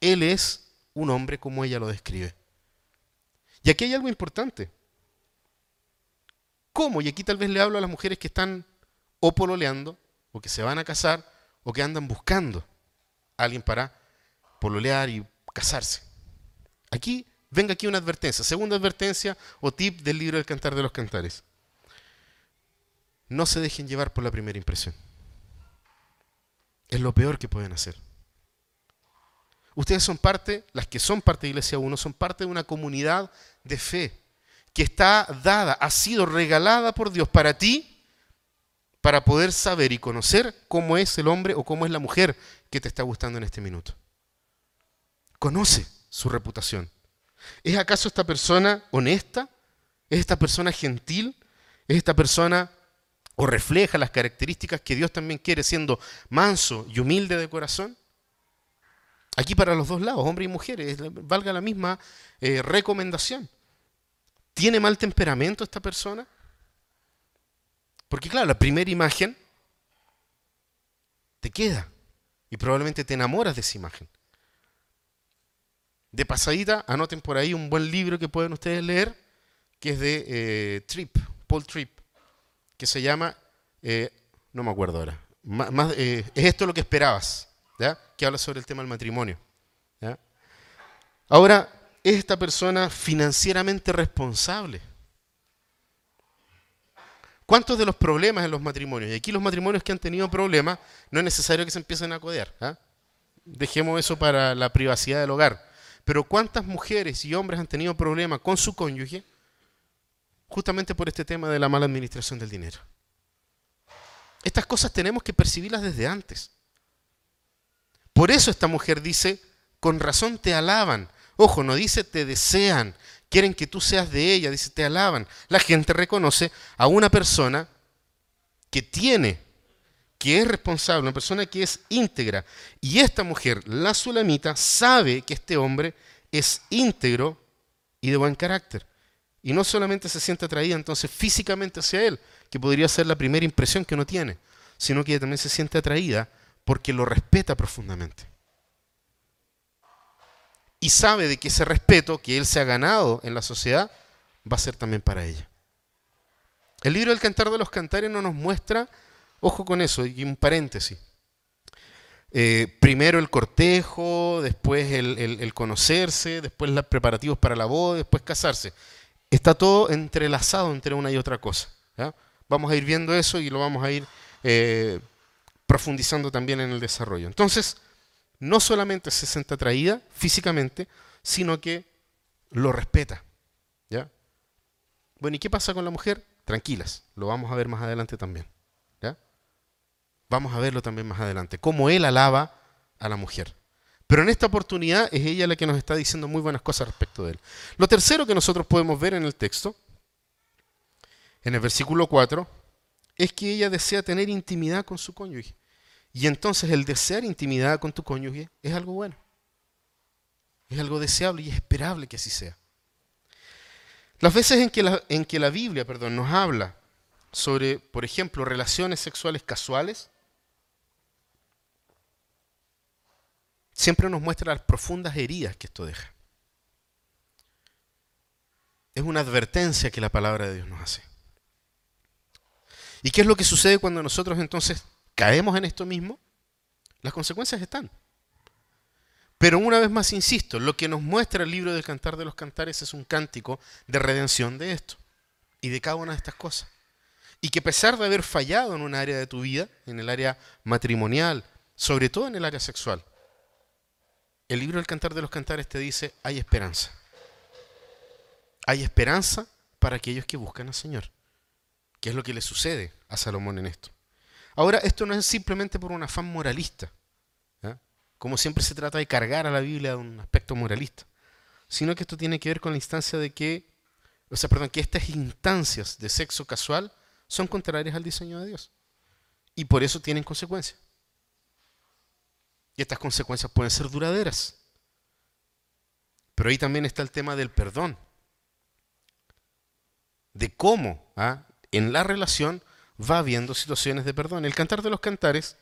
él es un hombre como ella lo describe. Y aquí hay algo importante. ¿Cómo? Y aquí tal vez le hablo a las mujeres que están o pololeando, o que se van a casar, o que andan buscando a alguien para pololear y casarse. Aquí, venga aquí una advertencia, segunda advertencia o tip del libro del Cantar de los Cantares. No se dejen llevar por la primera impresión. Es lo peor que pueden hacer. Ustedes son parte, las que son parte de Iglesia 1, son parte de una comunidad de fe que está dada, ha sido regalada por Dios para ti, para poder saber y conocer cómo es el hombre o cómo es la mujer que te está gustando en este minuto. Conoce su reputación. ¿Es acaso esta persona honesta? ¿Es esta persona gentil? ¿Es esta persona o refleja las características que Dios también quiere siendo manso y humilde de corazón? Aquí para los dos lados, hombre y mujer, valga la misma eh, recomendación. ¿Tiene mal temperamento esta persona? Porque claro, la primera imagen te queda y probablemente te enamoras de esa imagen. De pasadita, anoten por ahí un buen libro que pueden ustedes leer, que es de eh, Tripp, Paul Tripp, que se llama, eh, no me acuerdo ahora, más, eh, es esto lo que esperabas, que habla sobre el tema del matrimonio. ¿ya? Ahora, ¿es esta persona financieramente responsable? ¿Cuántos de los problemas en los matrimonios? Y aquí los matrimonios que han tenido problemas, no es necesario que se empiecen a codear. ¿ah? Dejemos eso para la privacidad del hogar. Pero ¿cuántas mujeres y hombres han tenido problemas con su cónyuge justamente por este tema de la mala administración del dinero? Estas cosas tenemos que percibirlas desde antes. Por eso esta mujer dice, con razón te alaban. Ojo, no dice te desean, quieren que tú seas de ella, dice te alaban. La gente reconoce a una persona que tiene, que es responsable, una persona que es íntegra. Y esta mujer, la sulamita, sabe que este hombre es íntegro y de buen carácter. Y no solamente se siente atraída entonces físicamente hacia él, que podría ser la primera impresión que uno tiene, sino que también se siente atraída porque lo respeta profundamente. Y sabe de que ese respeto que él se ha ganado en la sociedad va a ser también para ella. El libro del Cantar de los Cantares no nos muestra, ojo con eso, y un paréntesis. Eh, primero el cortejo, después el, conocerse, después los preparativos para la boda, después casarse. Está todo entrelazado entre una y otra cosa. Vamos a ir viendo eso y lo vamos a ir eh, profundizando también en el desarrollo. Entonces, no solamente se siente atraída físicamente, sino que lo respeta. ¿ya? Bueno, ¿y qué pasa con la mujer? Tranquilas, lo vamos a ver más adelante también. ¿ya? Vamos a verlo también más adelante, cómo él alaba a la mujer. Pero en esta oportunidad es ella la que nos está diciendo muy buenas cosas respecto de él. Lo tercero que nosotros podemos ver en el texto, en el versículo 4, es que ella desea tener intimidad con su cónyuge. Y entonces el desear intimidad con tu cónyuge es algo bueno. Es algo deseable y esperable que así sea. Las veces en que la, en que la Biblia perdón, nos habla sobre, por ejemplo, relaciones sexuales casuales, siempre nos muestra las profundas heridas que esto deja. Es una advertencia que la palabra de Dios nos hace. ¿Y qué es lo que sucede cuando nosotros entonces caemos en esto mismo? Las consecuencias están. Pero una vez más insisto, lo que nos muestra el libro del Cantar de los Cantares es un cántico de redención de esto y de cada una de estas cosas. Y que a pesar de haber fallado en un área de tu vida, en el área matrimonial, sobre todo en el área sexual, el libro del Cantar de los Cantares te dice, hay esperanza. Hay esperanza para aquellos que buscan al Señor. ¿Qué es lo que le sucede a Salomón en esto? Ahora, esto no es simplemente por un afán moralista, como siempre se trata de cargar a la Biblia de un aspecto moralista, sino que esto tiene que ver con la instancia de que, o sea, perdón, que estas instancias de sexo casual son contrarias al diseño de Dios. Y por eso tienen consecuencias. Y estas consecuencias pueden ser duraderas. Pero ahí también está el tema del perdón. De cómo ¿ah? en la relación va habiendo situaciones de perdón. El cantar de los cantares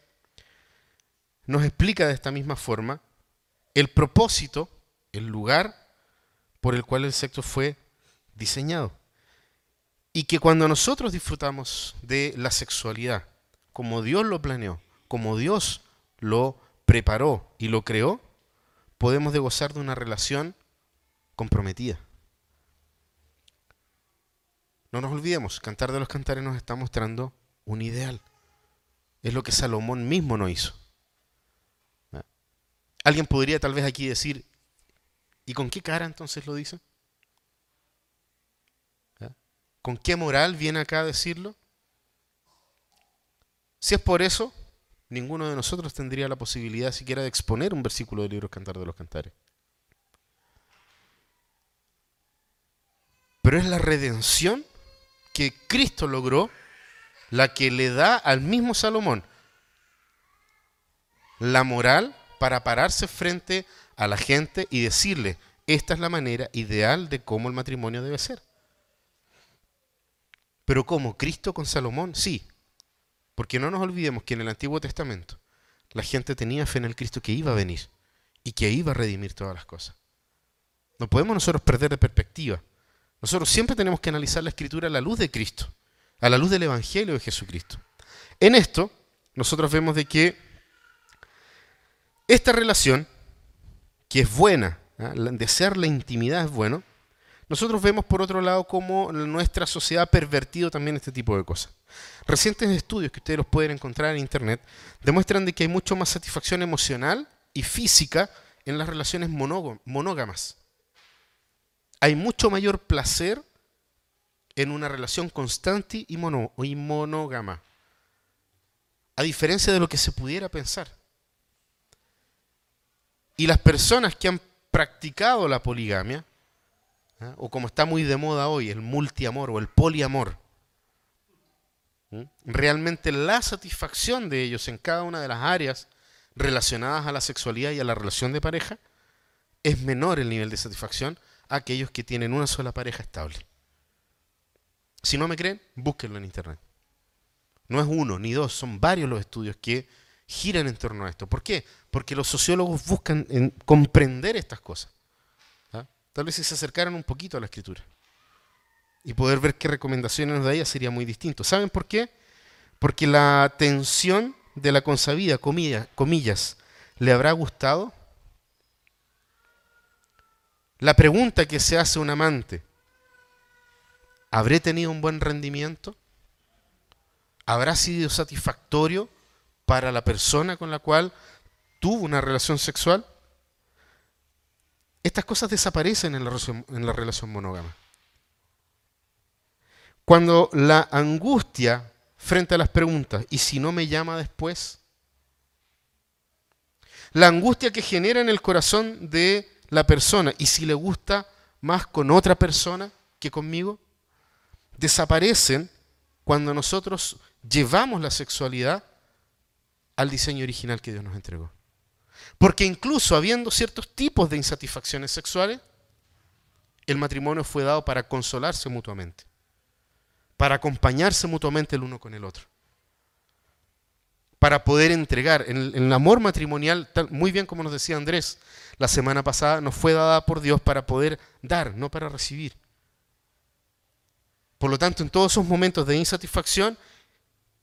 nos explica de esta misma forma el propósito, el lugar por el cual el sexo fue diseñado. Y que cuando nosotros disfrutamos de la sexualidad, como Dios lo planeó, como Dios lo preparó y lo creó, podemos de gozar de una relación comprometida. No nos olvidemos, Cantar de los Cantares nos está mostrando un ideal. Es lo que Salomón mismo no hizo. Alguien podría tal vez aquí decir, ¿y con qué cara entonces lo dice? ¿Con qué moral viene acá a decirlo? Si es por eso, ninguno de nosotros tendría la posibilidad siquiera de exponer un versículo del libro Cantar de los Cantares. Pero es la redención que Cristo logró la que le da al mismo Salomón la moral para pararse frente a la gente y decirle, esta es la manera ideal de cómo el matrimonio debe ser. Pero ¿cómo? ¿Cristo con Salomón? Sí. Porque no nos olvidemos que en el Antiguo Testamento la gente tenía fe en el Cristo que iba a venir y que iba a redimir todas las cosas. No podemos nosotros perder de perspectiva. Nosotros siempre tenemos que analizar la escritura a la luz de Cristo, a la luz del Evangelio de Jesucristo. En esto, nosotros vemos de que esta relación, que es buena, ¿ah? desear la intimidad es bueno, nosotros vemos por otro lado cómo nuestra sociedad ha pervertido también este tipo de cosas. Recientes estudios que ustedes los pueden encontrar en internet demuestran de que hay mucho más satisfacción emocional y física en las relaciones monógamas. Hay mucho mayor placer en una relación constante y, y monógama. A diferencia de lo que se pudiera pensar. Y las personas que han practicado la poligamia, ¿ah? o como está muy de moda hoy, el multiamor o el poliamor, realmente la satisfacción de ellos en cada una de las áreas relacionadas a la sexualidad y a la relación de pareja, es menor el nivel de satisfacción aquellos que tienen una sola pareja estable. Si no me creen, búsquenlo en internet. No es uno ni dos, son varios los estudios que giran en torno a esto. ¿Por qué? Porque los sociólogos buscan comprender estas cosas. ¿ah? Tal vez si se acercaran un poquito a la escritura y poder ver qué recomendaciones nos da ella sería muy distinto. ¿Saben por qué? Porque la tensión de la consabida, comillas, comillas, ¿le habrá gustado? La pregunta que se hace un amante, ¿habré tenido un buen rendimiento? ¿Habrá sido satisfactorio para la persona con la cual tuvo una relación sexual? Estas cosas desaparecen en la, en la relación monógama. Cuando la angustia frente a las preguntas, ¿y si no me llama después? La angustia que genera en el corazón de la persona, ¿y si le gusta más con otra persona que conmigo? Desaparecen cuando nosotros llevamos la sexualidad al diseño original que Dios nos entregó. Porque incluso habiendo ciertos tipos de insatisfacciones sexuales, el matrimonio fue dado para consolarse mutuamente para acompañarse mutuamente el uno con el otro. Para poder entregar. En el, amor matrimonial, muy bien como nos decía Andrés, la semana pasada nos fue dada por Dios para poder dar, no para recibir. Por lo tanto, en todos esos momentos de insatisfacción,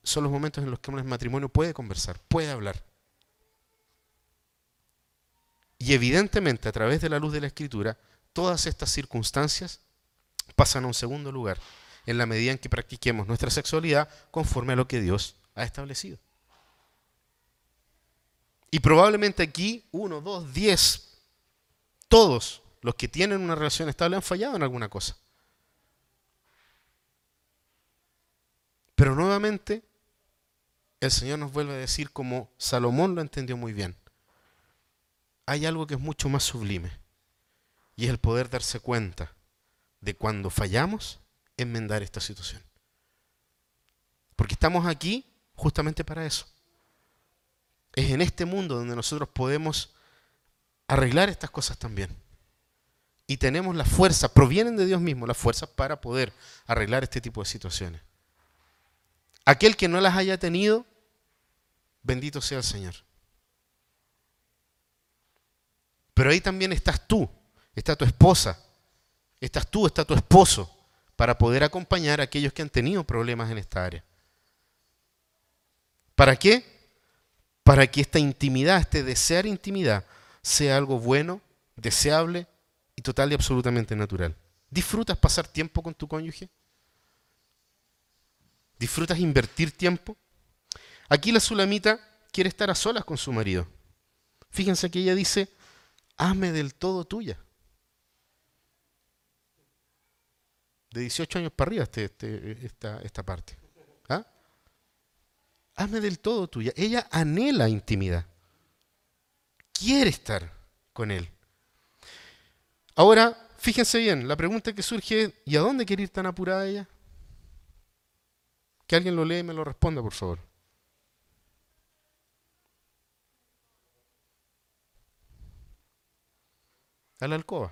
son los momentos en los que un matrimonio puede conversar, puede hablar. Y evidentemente, a través de la luz de la Escritura, todas estas circunstancias pasan a un segundo lugar en la medida en que practiquemos nuestra sexualidad conforme a lo que Dios ha establecido. Y probablemente aquí, uno, dos, diez, todos los que tienen una relación estable han fallado en alguna cosa. Pero nuevamente, el Señor nos vuelve a decir como Salomón lo entendió muy bien. Hay algo que es mucho más sublime. Y es el poder darse cuenta de cuando fallamos enmendar esta situación. Porque estamos aquí justamente para eso. Es en este mundo donde nosotros podemos arreglar estas cosas también. Y tenemos la fuerza, provienen de Dios mismo las fuerzas para poder arreglar este tipo de situaciones. Aquel que no las haya tenido, bendito sea el Señor. Pero ahí también estás tú, está tu esposa, estás tú, está tu esposo para poder acompañar a aquellos que han tenido problemas en esta área. ¿Para qué? Para que esta intimidad, este desear intimidad, sea algo bueno, deseable y total y absolutamente natural. ¿Disfrutas pasar tiempo con tu cónyuge? ¿Disfrutas invertir tiempo? Aquí la sulamita quiere estar a solas con su marido. Fíjense que ella dice, hazme del todo tuya. de 18 años para arriba este, este, esta, esta parte. Hazme del todo tuya. Ella anhela intimidad. Quiere estar con él. Ahora, fíjense bien, la pregunta que surge es, ¿y a dónde quiere ir tan apurada ella? Que alguien lo lee y me lo responda, por favor. A la alcoba.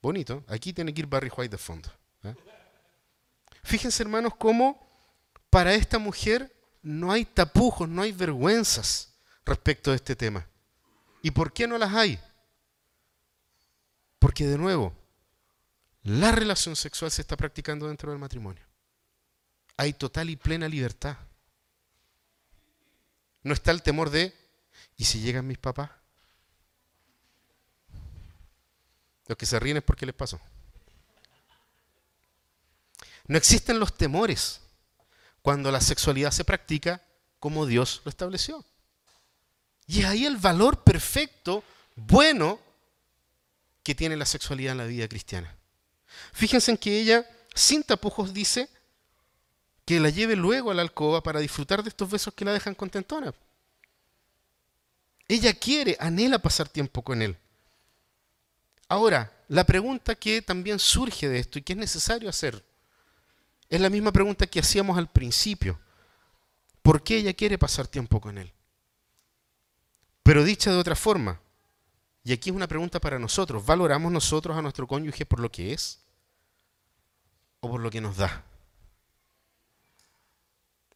Bonito. Aquí tiene que ir Barry White de fondo. ¿eh? Fíjense, hermanos, cómo para esta mujer no hay tapujos, no hay vergüenzas respecto de este tema. ¿Y por qué no las hay? Porque de nuevo, la relación sexual se está practicando dentro del matrimonio. Hay total y plena libertad. No está el temor de, ¿y si llegan mis papás? Los que se ríen es porque les pasó. No existen los temores cuando la sexualidad se practica como Dios lo estableció. Y es ahí el valor perfecto, bueno, que tiene la sexualidad en la vida cristiana. Fíjense en que ella, sin tapujos, dice que la lleve luego a la alcoba para disfrutar de estos besos que la dejan contentona. Ella quiere, anhela pasar tiempo con él. Ahora, la pregunta que también surge de esto y que es necesario hacer, es la misma pregunta que hacíamos al principio. ¿Por qué ella quiere pasar tiempo con él? Pero dicha de otra forma, y aquí es una pregunta para nosotros, ¿valoramos nosotros a nuestro cónyuge por lo que es o por lo que nos da?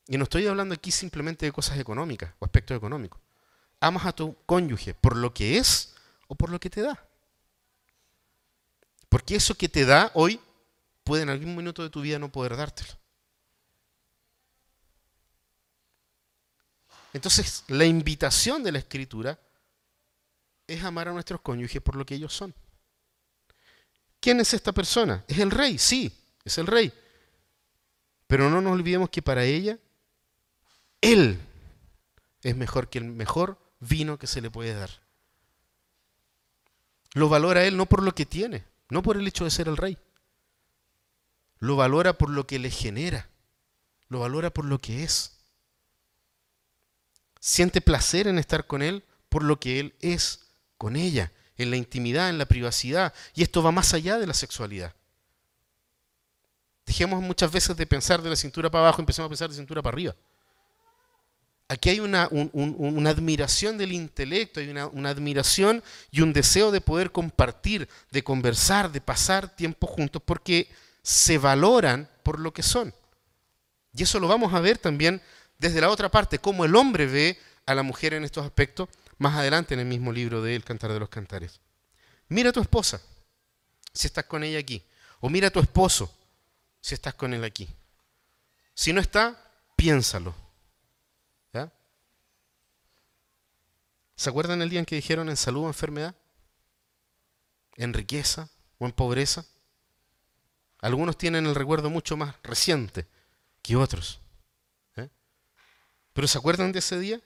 Y no estoy hablando aquí simplemente de cosas económicas o aspectos económicos. ¿Amas a tu cónyuge por lo que es o por lo que te da? Porque eso que te da hoy puede en algún minuto de tu vida no poder dártelo. Entonces, la invitación de la escritura es amar a nuestros cónyuges por lo que ellos son. ¿Quién es esta persona? Es el rey, sí, es el rey. Pero no nos olvidemos que para ella, él es mejor que el mejor vino que se le puede dar. Lo valora él no por lo que tiene, no por el hecho de ser el rey. Lo valora por lo que le genera. Lo valora por lo que es. Siente placer en estar con Él por lo que Él es con ella, en la intimidad, en la privacidad. Y esto va más allá de la sexualidad. Dejemos muchas veces de pensar de la cintura para abajo empecemos a pensar de cintura para arriba. Aquí hay una, admiración del intelecto, hay una, admiración y un deseo de poder compartir, de conversar, de pasar tiempo juntos, porque se valoran por lo que son. Y eso lo vamos a ver también desde la otra parte, cómo el hombre ve a la mujer en estos aspectos, más adelante en el mismo libro de El Cantar de los Cantares. Mira a tu esposa, si estás con ella aquí. O mira a tu esposo, si estás con él aquí. Si no está, piénsalo. ¿Ya? ¿Se acuerdan el día en que dijeron en salud o enfermedad? ¿En riqueza o en pobreza? Algunos tienen el recuerdo mucho más reciente que otros. ¿eh? ¿Pero se acuerdan de ese día?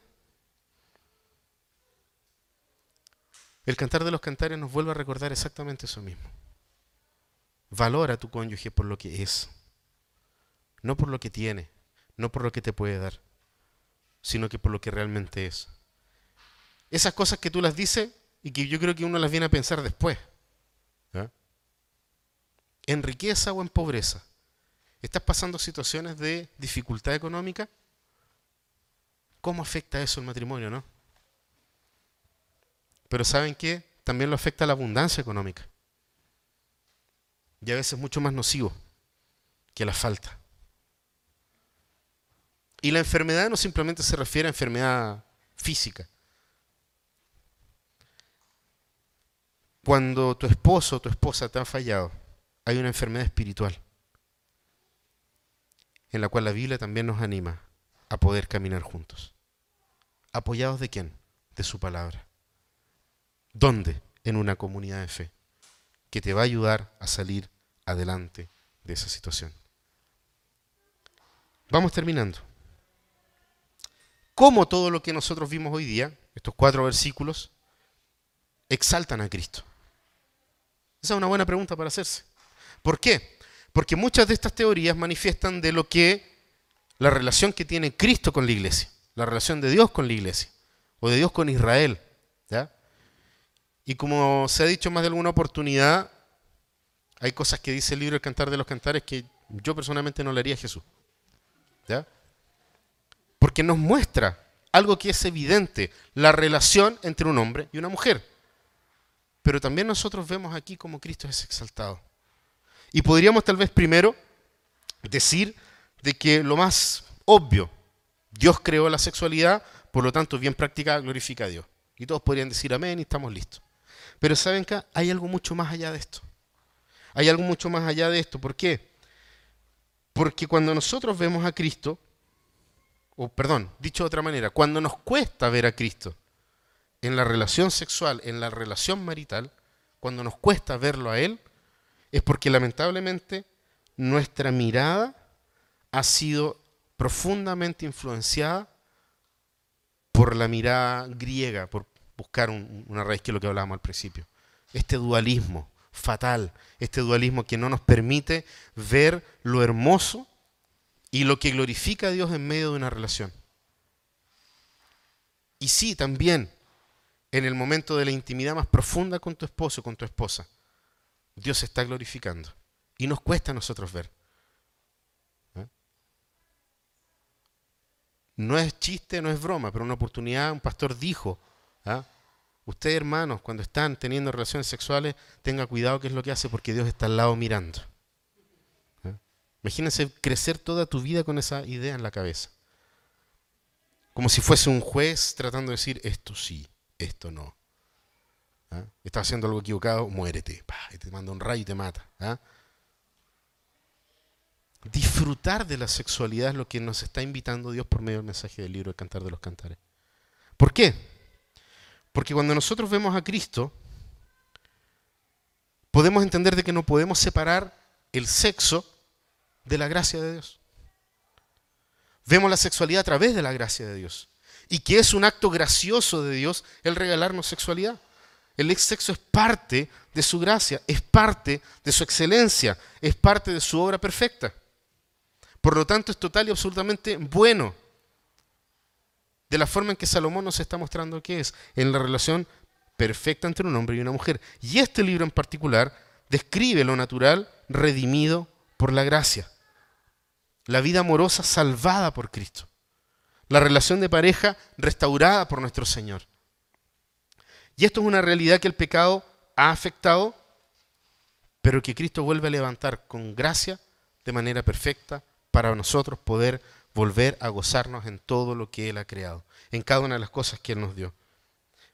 El cantar de los cantares nos vuelve a recordar exactamente eso mismo. Valora a tu cónyuge por lo que es, no por lo que tiene, no por lo que te puede dar, sino que por lo que realmente es. Esas cosas que tú las dices y que yo creo que uno las viene a pensar después en riqueza o en pobreza. ¿Estás pasando situaciones de dificultad económica? ¿Cómo afecta eso el matrimonio, no? Pero ¿saben qué? También lo afecta la abundancia económica. Y a veces mucho más nocivo que la falta. Y la enfermedad no simplemente se refiere a enfermedad física. Cuando tu esposo o tu esposa te ha fallado, hay una enfermedad espiritual en la cual la Biblia también nos anima a poder caminar juntos. ¿Apoyados de quién? De su palabra. ¿Dónde? En una comunidad de fe que te va a ayudar a salir adelante de esa situación. Vamos terminando. ¿Cómo todo lo que nosotros vimos hoy día, estos cuatro versículos, exaltan a Cristo? Esa es una buena pregunta para hacerse. ¿Por qué? Porque muchas de estas teorías manifiestan de lo que la relación que tiene Cristo con la iglesia, la relación de Dios con la iglesia, o de Dios con Israel. ¿ya? Y como se ha dicho más de alguna oportunidad, hay cosas que dice el libro El Cantar de los Cantares que yo personalmente no le haría a Jesús. ¿ya? Porque nos muestra algo que es evidente, la relación entre un hombre y una mujer. Pero también nosotros vemos aquí cómo Cristo es exaltado. Y podríamos tal vez primero decir de que lo más obvio, Dios creó la sexualidad, por lo tanto bien práctica glorifica a Dios. Y todos podrían decir amén y estamos listos. Pero saben que hay algo mucho más allá de esto. Hay algo mucho más allá de esto. ¿Por qué? Porque cuando nosotros vemos a Cristo, o perdón, dicho de otra manera, cuando nos cuesta ver a Cristo en la relación sexual, en la relación marital, cuando nos cuesta verlo a Él, es porque lamentablemente nuestra mirada ha sido profundamente influenciada por la mirada griega, por buscar una raíz que es lo que hablábamos al principio. Este dualismo fatal, este dualismo que no nos permite ver lo hermoso y lo que glorifica a Dios en medio de una relación. Y sí, también en el momento de la intimidad más profunda con tu esposo, con tu esposa, Dios se está glorificando. Y nos cuesta a nosotros ver. ¿Eh? No es chiste, no es broma, pero una oportunidad, un pastor dijo, ¿ah? ustedes hermanos, cuando están teniendo relaciones sexuales, tenga cuidado qué es lo que hace porque Dios está al lado mirando. ¿Eh? Imagínense crecer toda tu vida con esa idea en la cabeza. Como si fuese un juez tratando de decir, esto sí, esto no. ¿Ah? Estás haciendo algo equivocado, muérete. y te manda un rayo y te mata. ¿ah? Disfrutar de la sexualidad es lo que nos está invitando Dios por medio del mensaje del libro El Cantar de los Cantares. ¿Por qué? Porque cuando nosotros vemos a Cristo, podemos entender de que no podemos separar el sexo de la gracia de Dios. Vemos la sexualidad a través de la gracia de Dios. Y que es un acto gracioso de Dios el regalarnos sexualidad. El sexo es parte de su gracia, es parte de su excelencia, es parte de su obra perfecta. Por lo tanto, es total y absolutamente bueno. De la forma en que Salomón nos está mostrando que es, en la relación perfecta entre un hombre y una mujer. Y este libro en particular describe lo natural redimido por la gracia. La vida amorosa salvada por Cristo. La relación de pareja restaurada por nuestro Señor. Y esto es una realidad que el pecado ha afectado, pero que Cristo vuelve a levantar con gracia de manera perfecta para nosotros poder volver a gozarnos en todo lo que Él ha creado, en cada una de las cosas que Él nos dio.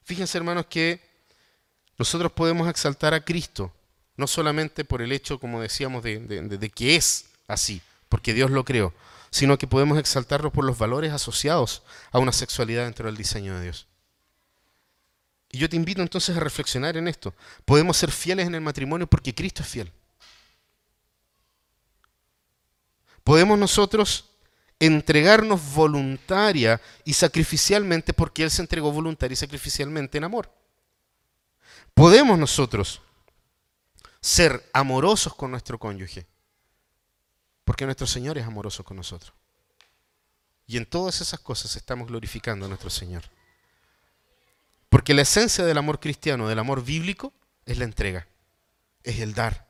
Fíjense hermanos que nosotros podemos exaltar a Cristo, no solamente por el hecho, como decíamos, de, que es así, porque Dios lo creó, sino que podemos exaltarlo por los valores asociados a una sexualidad dentro del diseño de Dios. Y yo te invito entonces a reflexionar en esto. Podemos ser fieles en el matrimonio porque Cristo es fiel. Podemos nosotros entregarnos voluntaria y sacrificialmente porque Él se entregó voluntaria y sacrificialmente en amor. Podemos nosotros ser amorosos con nuestro cónyuge porque nuestro Señor es amoroso con nosotros. Y en todas esas cosas estamos glorificando a nuestro Señor. Porque la esencia del amor cristiano, del amor bíblico, es la entrega, es el dar.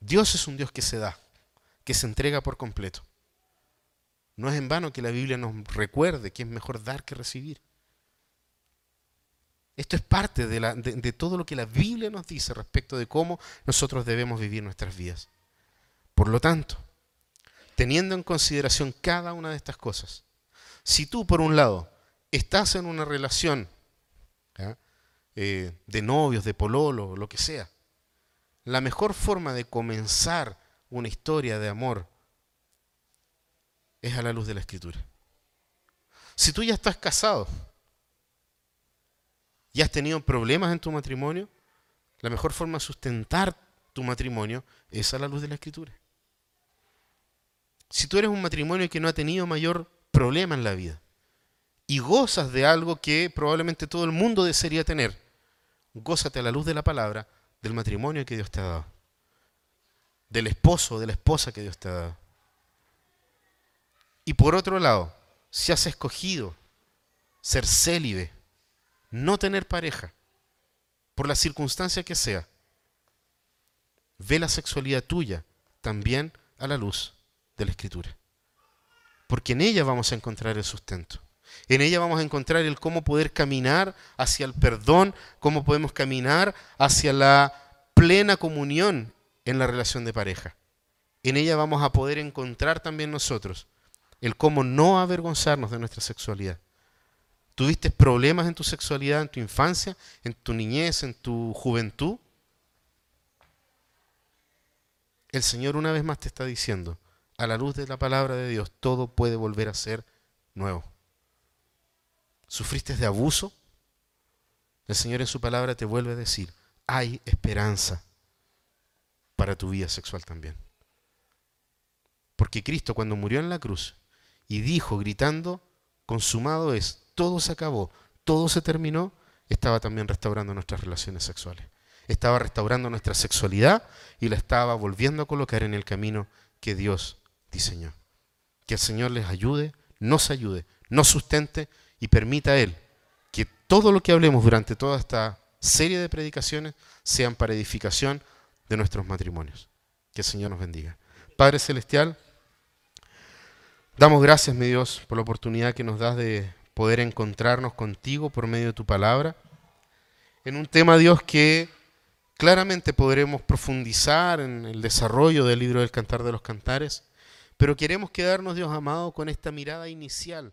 Dios es un Dios que se da, que se entrega por completo. No es en vano que la Biblia nos recuerde que es mejor dar que recibir. Esto es parte de, todo lo que la Biblia nos dice respecto de cómo nosotros debemos vivir nuestras vidas. Por lo tanto, teniendo en consideración cada una de estas cosas, si tú por un lado estás en una relación eh, de novios, de pololo, lo que sea, la mejor forma de comenzar una historia de amor es a la luz de la escritura. Si tú ya estás casado y has tenido problemas en tu matrimonio, la mejor forma de sustentar tu matrimonio es a la luz de la escritura. Si tú eres un matrimonio que no ha tenido mayor problema en la vida, y gozas de algo que probablemente todo el mundo desearía tener. Gózate a la luz de la palabra del matrimonio que Dios te ha dado, del esposo de la esposa que Dios te ha dado. Y por otro lado, si has escogido ser célibe, no tener pareja, por la circunstancia que sea, ve la sexualidad tuya también a la luz de la Escritura. Porque en ella vamos a encontrar el sustento. En ella vamos a encontrar el cómo poder caminar hacia el perdón, cómo podemos caminar hacia la plena comunión en la relación de pareja. En ella vamos a poder encontrar también nosotros el cómo no avergonzarnos de nuestra sexualidad. ¿Tuviste problemas en tu sexualidad, en tu infancia, en tu niñez, en tu juventud? El Señor una vez más te está diciendo, a la luz de la palabra de Dios, todo puede volver a ser nuevo. ¿Sufriste de abuso? El Señor en su palabra te vuelve a decir, hay esperanza para tu vida sexual también. Porque Cristo cuando murió en la cruz y dijo gritando, consumado es, todo se acabó, todo se terminó, estaba también restaurando nuestras relaciones sexuales. Estaba restaurando nuestra sexualidad y la estaba volviendo a colocar en el camino que Dios diseñó. Que el Señor les ayude, nos ayude, nos sustente y permita a Él que todo lo que hablemos durante toda esta serie de predicaciones sean para edificación de nuestros matrimonios. Que el Señor nos bendiga. Padre Celestial, damos gracias, mi Dios, por la oportunidad que nos das de poder encontrarnos contigo por medio de tu palabra, en un tema, Dios, que claramente podremos profundizar en el desarrollo del libro del Cantar de los Cantares, pero queremos quedarnos, Dios amado, con esta mirada inicial.